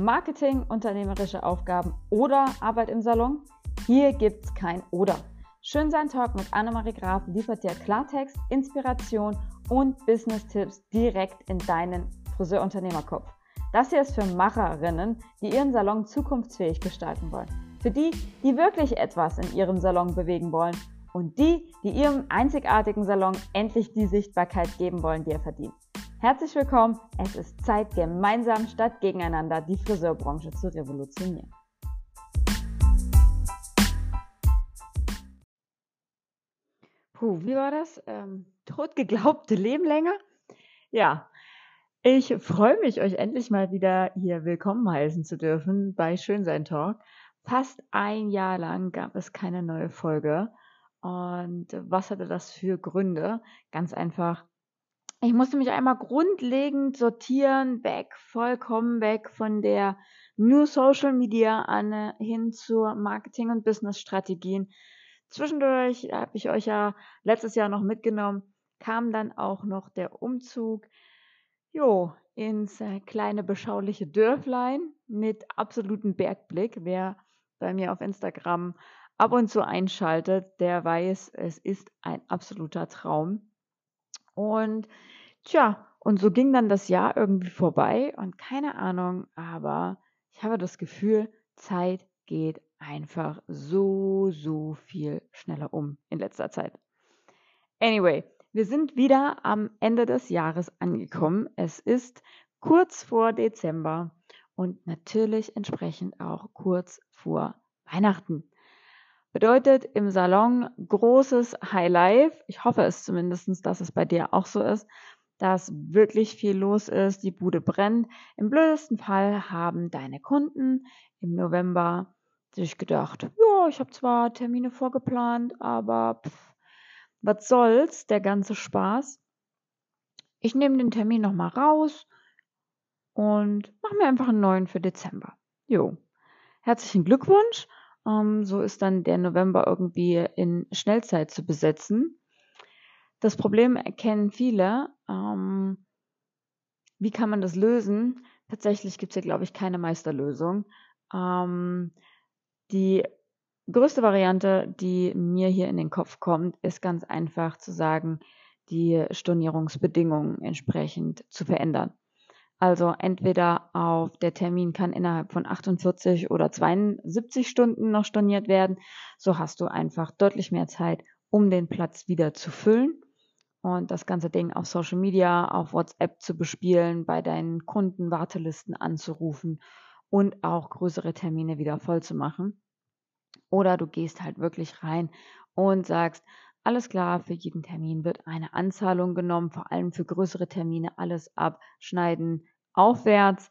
Marketing, unternehmerische Aufgaben oder Arbeit im Salon? Hier gibt's kein Oder. Schön sein Talk mit Annemarie Graf liefert dir Klartext, Inspiration und Business-Tipps direkt in deinen Friseurunternehmerkopf. Das hier ist für Macherinnen, die ihren Salon zukunftsfähig gestalten wollen. Für die, die wirklich etwas in ihrem Salon bewegen wollen und die, die ihrem einzigartigen Salon endlich die Sichtbarkeit geben wollen, die er verdient. Herzlich willkommen. Es ist Zeit, gemeinsam statt gegeneinander die Friseurbranche zu revolutionieren. Puh, wie war das? Ähm, totgeglaubte Leben länger? Ja, ich freue mich, euch endlich mal wieder hier willkommen heißen zu dürfen bei Schönsein Talk. Fast ein Jahr lang gab es keine neue Folge. Und was hatte das für Gründe? Ganz einfach, ich musste mich einmal grundlegend sortieren, weg, vollkommen weg von der New Social Media an hin zur Marketing- und Business-Strategien. Zwischendurch habe ich euch ja letztes Jahr noch mitgenommen, kam dann auch noch der Umzug jo, ins äh, kleine beschauliche Dörflein mit absolutem Bergblick. Wer bei mir auf Instagram ab und zu einschaltet, der weiß, es ist ein absoluter Traum. Und tja, und so ging dann das Jahr irgendwie vorbei und keine Ahnung, aber ich habe das Gefühl, Zeit geht einfach so, so viel schneller um in letzter Zeit. Anyway, wir sind wieder am Ende des Jahres angekommen. Es ist kurz vor Dezember und natürlich entsprechend auch kurz vor Weihnachten. Bedeutet im Salon großes Highlife. Ich hoffe es zumindest, dass es bei dir auch so ist, dass wirklich viel los ist, die Bude brennt. Im blödesten Fall haben deine Kunden im November sich gedacht, ja, ich habe zwar Termine vorgeplant, aber pff, was soll's, der ganze Spaß. Ich nehme den Termin nochmal raus und mache mir einfach einen neuen für Dezember. Jo. Herzlichen Glückwunsch. Ähm, so ist dann der November irgendwie in Schnellzeit zu besetzen. Das Problem erkennen viele. Ähm, wie kann man das lösen? Tatsächlich gibt es hier, glaube ich, keine Meisterlösung. Ähm, die größte Variante, die mir hier in den Kopf kommt, ist ganz einfach zu sagen, die Stornierungsbedingungen entsprechend zu verändern. Also entweder auf der Termin kann innerhalb von 48 oder 72 Stunden noch storniert werden. So hast du einfach deutlich mehr Zeit, um den Platz wieder zu füllen und das ganze Ding auf Social Media, auf WhatsApp zu bespielen, bei deinen Kunden Wartelisten anzurufen und auch größere Termine wieder voll zu machen. Oder du gehst halt wirklich rein und sagst, alles klar, für jeden Termin wird eine Anzahlung genommen, vor allem für größere Termine alles abschneiden aufwärts,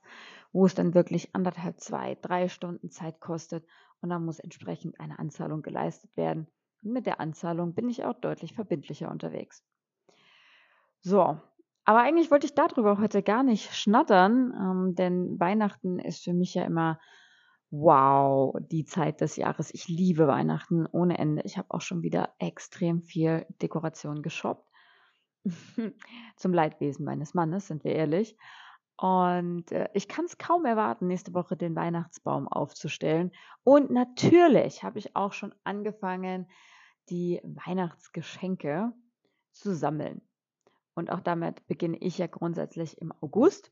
wo es dann wirklich anderthalb, zwei, drei Stunden Zeit kostet und dann muss entsprechend eine Anzahlung geleistet werden. Und mit der Anzahlung bin ich auch deutlich verbindlicher unterwegs. So, aber eigentlich wollte ich darüber heute gar nicht schnattern, ähm, denn Weihnachten ist für mich ja immer wow, die Zeit des Jahres. Ich liebe Weihnachten ohne Ende. Ich habe auch schon wieder extrem viel Dekoration geshoppt. Zum Leidwesen meines Mannes, sind wir ehrlich. Und äh, ich kann es kaum erwarten, nächste Woche den Weihnachtsbaum aufzustellen. Und natürlich habe ich auch schon angefangen, die Weihnachtsgeschenke zu sammeln. Und auch damit beginne ich ja grundsätzlich im August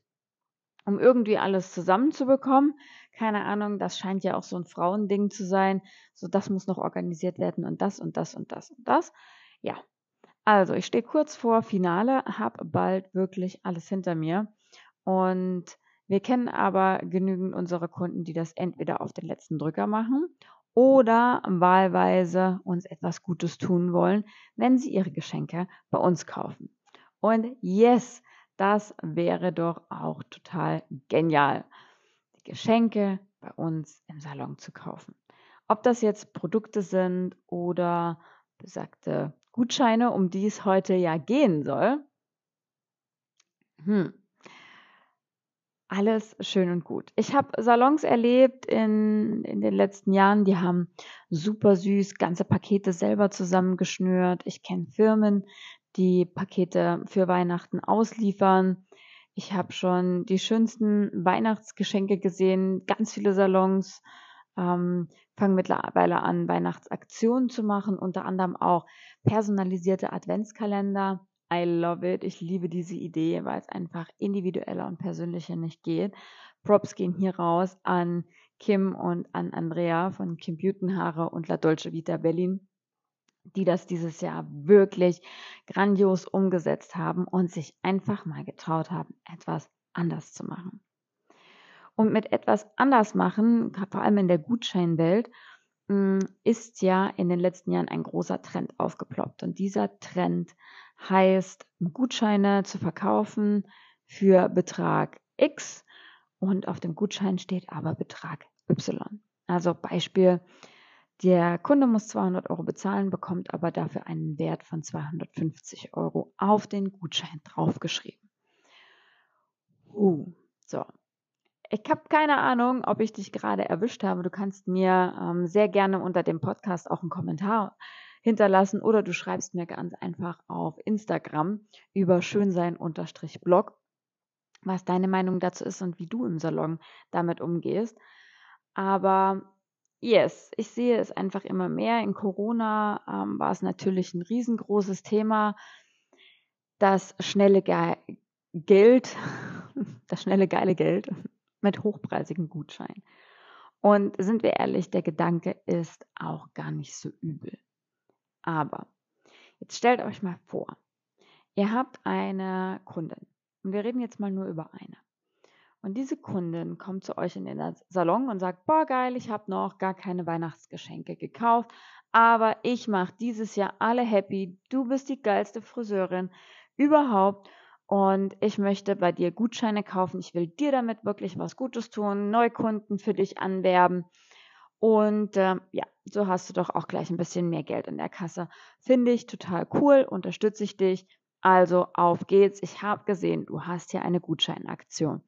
um irgendwie alles zusammenzubekommen. Keine Ahnung, das scheint ja auch so ein Frauending zu sein. So, das muss noch organisiert werden und das und das und das und das. Ja. Also, ich stehe kurz vor Finale, habe bald wirklich alles hinter mir. Und wir kennen aber genügend unsere Kunden, die das entweder auf den letzten Drücker machen oder wahlweise uns etwas Gutes tun wollen, wenn sie ihre Geschenke bei uns kaufen. Und yes, das wäre doch auch total genial, die Geschenke bei uns im Salon zu kaufen. Ob das jetzt Produkte sind oder besagte Gutscheine, um die es heute ja gehen soll. Hm. Alles schön und gut. Ich habe Salons erlebt in, in den letzten Jahren, die haben super süß ganze Pakete selber zusammengeschnürt. Ich kenne Firmen, die Pakete für Weihnachten ausliefern, Ich habe schon die schönsten Weihnachtsgeschenke gesehen, ganz viele Salons ähm, fangen mittlerweile an, Weihnachtsaktionen zu machen, unter anderem auch personalisierte Adventskalender. I love it. Ich liebe diese Idee, weil es einfach individueller und persönlicher nicht geht. Props gehen hier raus an Kim und an Andrea von Kim Butenhaare und La Dolce Vita Berlin, die das dieses Jahr wirklich grandios umgesetzt haben und sich einfach mal getraut haben, etwas anders zu machen. Und mit etwas anders machen, vor allem in der Gutscheinwelt, hm, ist ja in den letzten Jahren ein großer Trend aufgeploppt. Und dieser Trend heißt, Gutscheine zu verkaufen für Betrag X und auf dem Gutschein steht aber Betrag Y. Also Beispiel, der Kunde muss 200 Euro bezahlen, bekommt aber dafür einen Wert von 250 Euro auf den Gutschein draufgeschrieben. Uh, so. Ich habe keine Ahnung, ob ich dich gerade erwischt habe. Du kannst mir ähm, sehr gerne unter dem Podcast auch einen Kommentar hinterlassen oder du schreibst mir ganz einfach auf Instagram über schönsein-blog was deine Meinung dazu ist und wie du im Salon damit umgehst. Aber yes, ich sehe es einfach immer mehr. In Corona ähm, war es natürlich ein riesengroßes Thema. Das schnelle Ge Geld, das schnelle geile Geld mit hochpreisigen Gutscheinen. Und sind wir ehrlich, der Gedanke ist auch gar nicht so übel. Aber jetzt stellt euch mal vor, ihr habt eine Kundin und wir reden jetzt mal nur über eine. Und diese Kundin kommt zu euch in den Salon und sagt, boah geil, ich habe noch gar keine Weihnachtsgeschenke gekauft, aber ich mache dieses Jahr alle happy. Du bist die geilste Friseurin überhaupt und ich möchte bei dir Gutscheine kaufen. Ich will dir damit wirklich was Gutes tun, Neukunden für dich anwerben. Und äh, ja, so hast du doch auch gleich ein bisschen mehr Geld in der Kasse. Finde ich total cool, unterstütze ich dich. Also auf geht's. Ich habe gesehen, du hast hier eine Gutscheinaktion.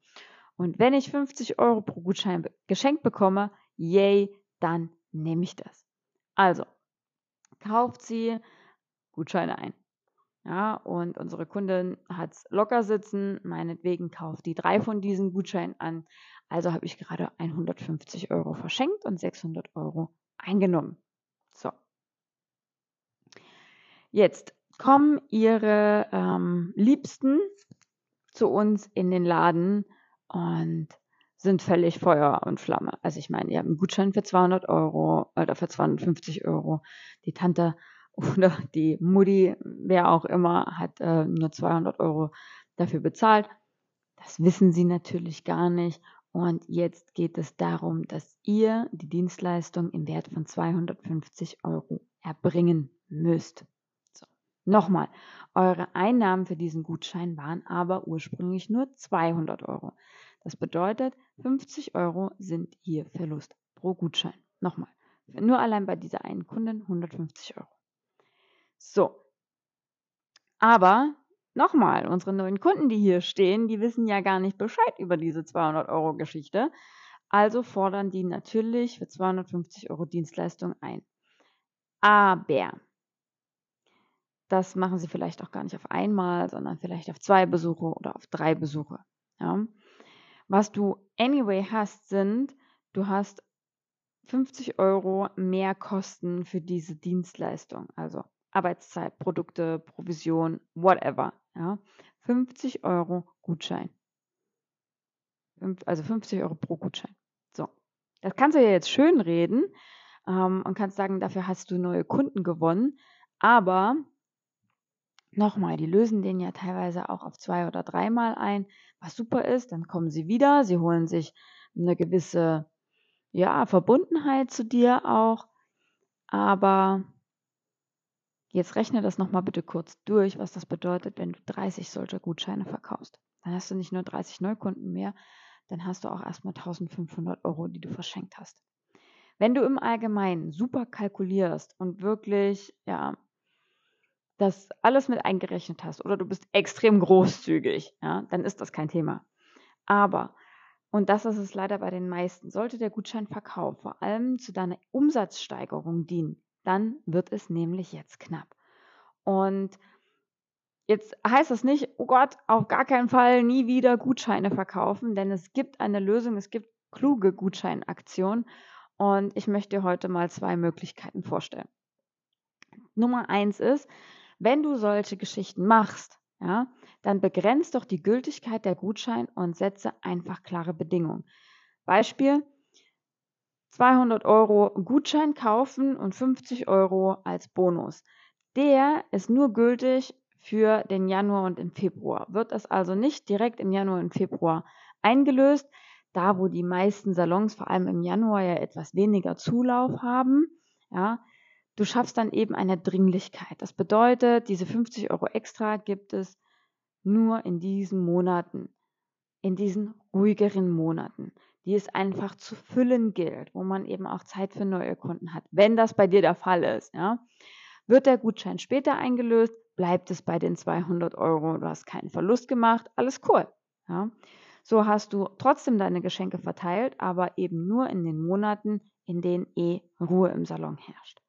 Und wenn ich 50 Euro pro Gutschein geschenkt bekomme, yay, dann nehme ich das. Also, kauft sie Gutscheine ein. Ja, und unsere Kundin hat es locker sitzen, meinetwegen kauft die drei von diesen Gutscheinen an. Also habe ich gerade 150 Euro verschenkt und 600 Euro eingenommen. So. Jetzt kommen ihre ähm, Liebsten zu uns in den Laden und sind völlig Feuer und Flamme. Also ich meine, ihr habt einen Gutschein für 200 Euro oder für 250 Euro. Die Tante oder die Mutti, wer auch immer, hat äh, nur 200 Euro dafür bezahlt. Das wissen sie natürlich gar nicht. Und jetzt geht es darum, dass ihr die Dienstleistung im Wert von 250 Euro erbringen müsst. Nochmal, eure Einnahmen für diesen Gutschein waren aber ursprünglich nur 200 Euro. Das bedeutet, 50 Euro sind hier Verlust pro Gutschein. Nochmal, nur allein bei dieser einen Kundin 150 Euro. So, aber nochmal, unsere neuen Kunden, die hier stehen, die wissen ja gar nicht Bescheid über diese 200 Euro Geschichte. Also fordern die natürlich für 250 Euro Dienstleistung ein. Aber das machen sie vielleicht auch gar nicht auf einmal, sondern vielleicht auf zwei Besuche oder auf drei Besuche. Ja. Was du anyway hast, sind, du hast 50 Euro mehr Kosten für diese Dienstleistung, also Arbeitszeit, Produkte, Provision, whatever. Ja. 50 Euro Gutschein. Also 50 Euro pro Gutschein. So. Das kannst du ja jetzt schön reden ähm, und kannst sagen, dafür hast du neue Kunden gewonnen. Aber Nochmal, die lösen den ja teilweise auch auf zwei oder dreimal ein, was super ist. Dann kommen sie wieder, sie holen sich eine gewisse ja, Verbundenheit zu dir auch. Aber jetzt rechne das nochmal bitte kurz durch, was das bedeutet, wenn du 30 solcher Gutscheine verkaufst. Dann hast du nicht nur 30 Neukunden mehr, dann hast du auch erstmal 1500 Euro, die du verschenkt hast. Wenn du im Allgemeinen super kalkulierst und wirklich ja, das alles mit eingerechnet hast oder du bist extrem großzügig, ja, dann ist das kein Thema. Aber, und das ist es leider bei den meisten, sollte der Gutscheinverkauf vor allem zu deiner Umsatzsteigerung dienen, dann wird es nämlich jetzt knapp. Und Jetzt heißt das nicht, oh Gott, auf gar keinen Fall nie wieder Gutscheine verkaufen, denn es gibt eine Lösung, es gibt kluge Gutscheinaktionen und ich möchte dir heute mal zwei Möglichkeiten vorstellen. Nummer eins ist, wenn du solche Geschichten machst, ja, dann begrenzt doch die Gültigkeit der Gutschein und setze einfach klare Bedingungen. Beispiel, 200 Euro Gutschein kaufen und 50 Euro als Bonus. Der ist nur gültig für den Januar und im Februar. Wird das also nicht direkt im Januar und Februar eingelöst, da wo die meisten Salons vor allem im Januar ja etwas weniger Zulauf haben, ja, du schaffst dann eben eine Dringlichkeit. Das bedeutet, diese 50 Euro extra gibt es nur in diesen Monaten, in diesen ruhigeren Monaten, die es einfach zu füllen gilt, wo man eben auch Zeit für neue Kunden hat, wenn das bei dir der Fall ist, ja. Wird der Gutschein später eingelöst, bleibt es bei den 200 Euro. Du hast keinen Verlust gemacht, alles cool. Ja? So hast du trotzdem deine Geschenke verteilt, aber eben nur in den Monaten, in denen eh Ruhe im Salon herrscht.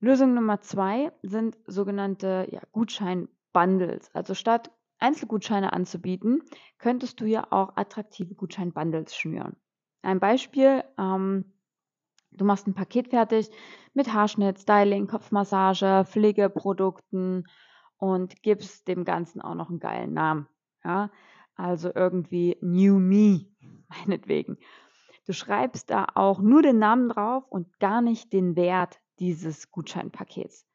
Lösung Nummer zwei sind sogenannte ja, Gutschein-Bundles. Also statt Einzelgutscheine anzubieten, könntest du ja auch attraktive Gutschein-Bundles schnüren. Ein Beispiel, ähm, Du machst ein Paket fertig mit Haarschnitt, Styling, Kopfmassage, Pflegeprodukten und gibst dem Ganzen auch noch einen geilen Namen. Ja? Also irgendwie New Me, meinetwegen. Du schreibst da auch nur den Namen drauf und gar nicht den Wert dieses Gutscheinpakets.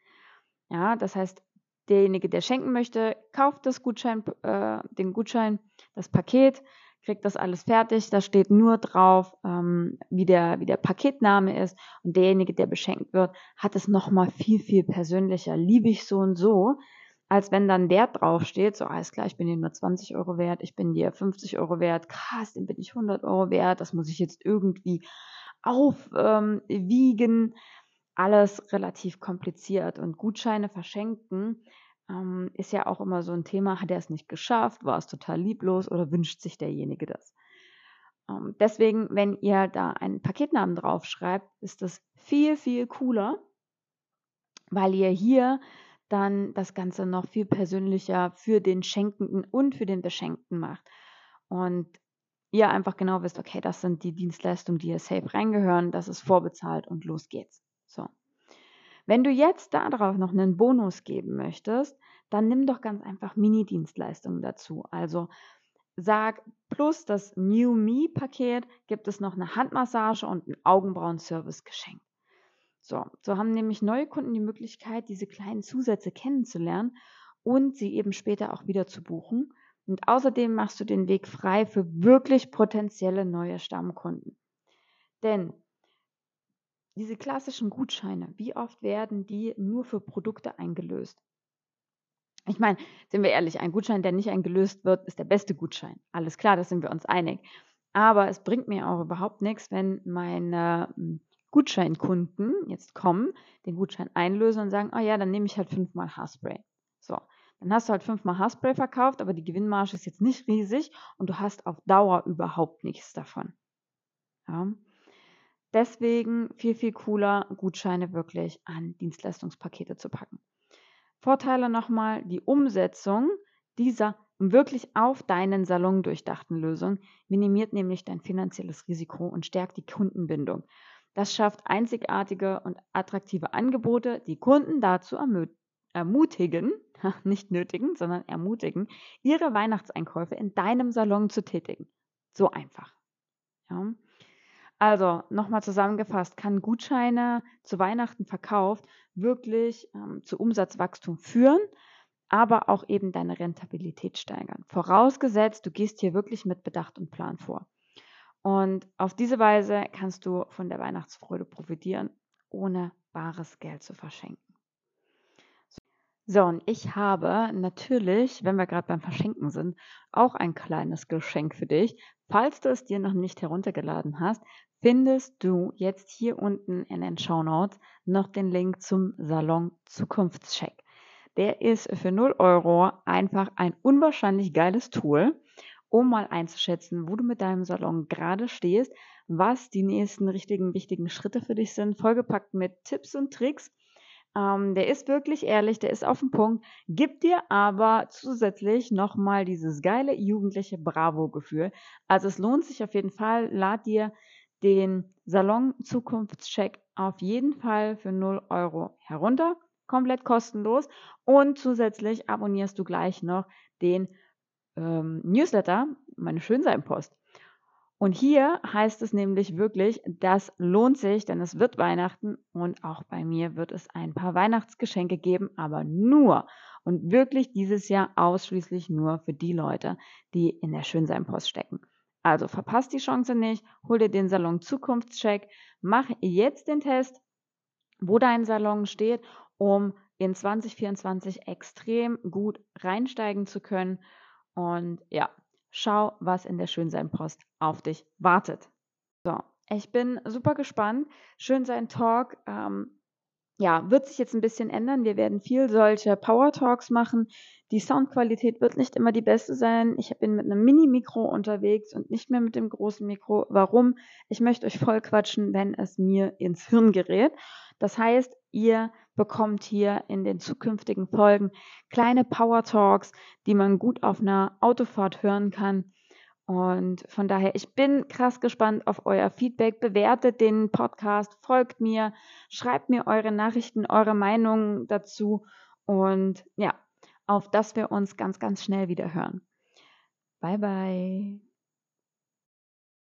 Ja, das heißt, derjenige, der schenken möchte, kauft das Gutschein, äh, den Gutschein, das Paket, kriegt das alles fertig. Da steht nur drauf, ähm, wie, der, wie der Paketname ist. Und derjenige, der beschenkt wird, hat es nochmal viel, viel persönlicher. Liebe ich so und so, als wenn dann Wert draufsteht. So, alles klar, ich bin dir nur 20 Euro wert, ich bin dir 50 Euro wert. Krass, den bin ich 100 Euro wert. Das muss ich jetzt irgendwie aufwiegen. Ähm, alles relativ kompliziert. Und Gutscheine verschenken ähm, ist ja auch immer so ein Thema, hat er es nicht geschafft, war es total lieblos oder wünscht sich derjenige das? Ähm, deswegen, wenn ihr da einen Paketnamen draufschreibt, ist das viel, viel cooler, weil ihr hier dann das Ganze noch viel persönlicher für den Schenkenden und für den Beschenkten macht. Und ihr einfach genau wisst, okay, das sind die Dienstleistungen, die hier safe reingehören, das ist vorbezahlt und los geht's. So. Wenn du jetzt darauf noch einen Bonus geben möchtest, dann nimm doch ganz einfach Mini-Dienstleistungen dazu. Also sag, plus das New Me-Paket gibt es noch eine Handmassage und einen Augenbrauen-Service geschenkt. So, so haben nämlich neue Kunden die Möglichkeit, diese kleinen Zusätze kennenzulernen und sie eben später auch wieder zu buchen. Und außerdem machst du den Weg frei für wirklich potenzielle neue Stammkunden. Denn diese klassischen Gutscheine, wie oft werden die nur für Produkte eingelöst? Ich meine, sind wir ehrlich, ein Gutschein, der nicht eingelöst wird, ist der beste Gutschein. Alles klar, da sind wir uns einig. Aber es bringt mir auch überhaupt nichts, wenn meine hm, Gutscheinkunden jetzt kommen, den Gutschein einlösen und sagen, oh ja, dann nehme ich halt fünfmal Haarspray. So, dann hast du halt fünfmal Haarspray verkauft, aber die Gewinnmarge ist jetzt nicht riesig und du hast auf Dauer überhaupt nichts davon. Ja. Deswegen viel, viel cooler, Gutscheine wirklich an Dienstleistungspakete zu packen. Vorteile nochmal, die Umsetzung dieser wirklich auf deinen Salon durchdachten Lösung minimiert nämlich dein finanzielles Risiko und stärkt die Kundenbindung. Das schafft einzigartige und attraktive Angebote, die Kunden dazu ermutigen, nicht nötigen, sondern ermutigen, ihre Weihnachtseinkäufe in deinem Salon zu tätigen. So einfach. Ja. Also nochmal zusammengefasst, kann Gutscheine zu Weihnachten verkauft wirklich ähm, zu Umsatzwachstum führen, aber auch eben deine Rentabilität steigern. Vorausgesetzt, du gehst hier wirklich mit Bedacht und Plan vor. Und auf diese Weise kannst du von der Weihnachtsfreude profitieren, ohne bares Geld zu verschenken. So, und ich habe natürlich, wenn wir gerade beim Verschenken sind, auch ein kleines Geschenk für dich. Falls du es dir noch nicht heruntergeladen hast, findest du jetzt hier unten in den Show Notes noch den Link zum Salon Zukunftscheck. Der ist für 0 Euro einfach ein unwahrscheinlich geiles Tool, um mal einzuschätzen, wo du mit deinem Salon gerade stehst, was die nächsten richtigen, wichtigen Schritte für dich sind, vollgepackt mit Tipps und Tricks Ähm, der ist wirklich ehrlich, der ist auf den Punkt, gibt dir aber zusätzlich nochmal dieses geile jugendliche Bravo-Gefühl. Also es lohnt sich auf jeden Fall. Lad dir den Salon Zukunftscheck auf jeden Fall für 0 Euro herunter. Komplett kostenlos. Und zusätzlich abonnierst du gleich noch den ähm, Newsletter, meine Schönsein-Post. Und hier heißt es nämlich wirklich, das lohnt sich, denn es wird Weihnachten und auch bei mir wird es ein paar Weihnachtsgeschenke geben, aber nur und wirklich dieses Jahr ausschließlich nur für die Leute, die in der Schönsein-Post stecken. Also verpasst die Chance nicht, hol dir den Salon Zukunftscheck, mach jetzt den Test, wo dein Salon steht, um in 2024 extrem gut reinsteigen zu können. Und ja, Schau, was in der Schönsein-Post auf dich wartet. So, ich bin super gespannt. Schönsein Talk, ähm, ja, wird sich jetzt ein bisschen ändern. Wir werden viel solche Power Talks machen. Die Soundqualität wird nicht immer die beste sein. Ich bin mit einem Mini-Mikro unterwegs und nicht mehr mit dem großen Mikro. Warum? Ich möchte euch voll quatschen, wenn es mir ins Hirn gerät. Das heißt, ihr bekommt hier in den zukünftigen Folgen kleine Power Talks, die man gut auf einer Autofahrt hören kann. Und von daher, ich bin krass gespannt auf euer Feedback. Bewertet den Podcast, folgt mir, schreibt mir eure Nachrichten, eure Meinungen dazu. Und ja, auf dass wir uns ganz, ganz schnell wieder hören. Bye, bye.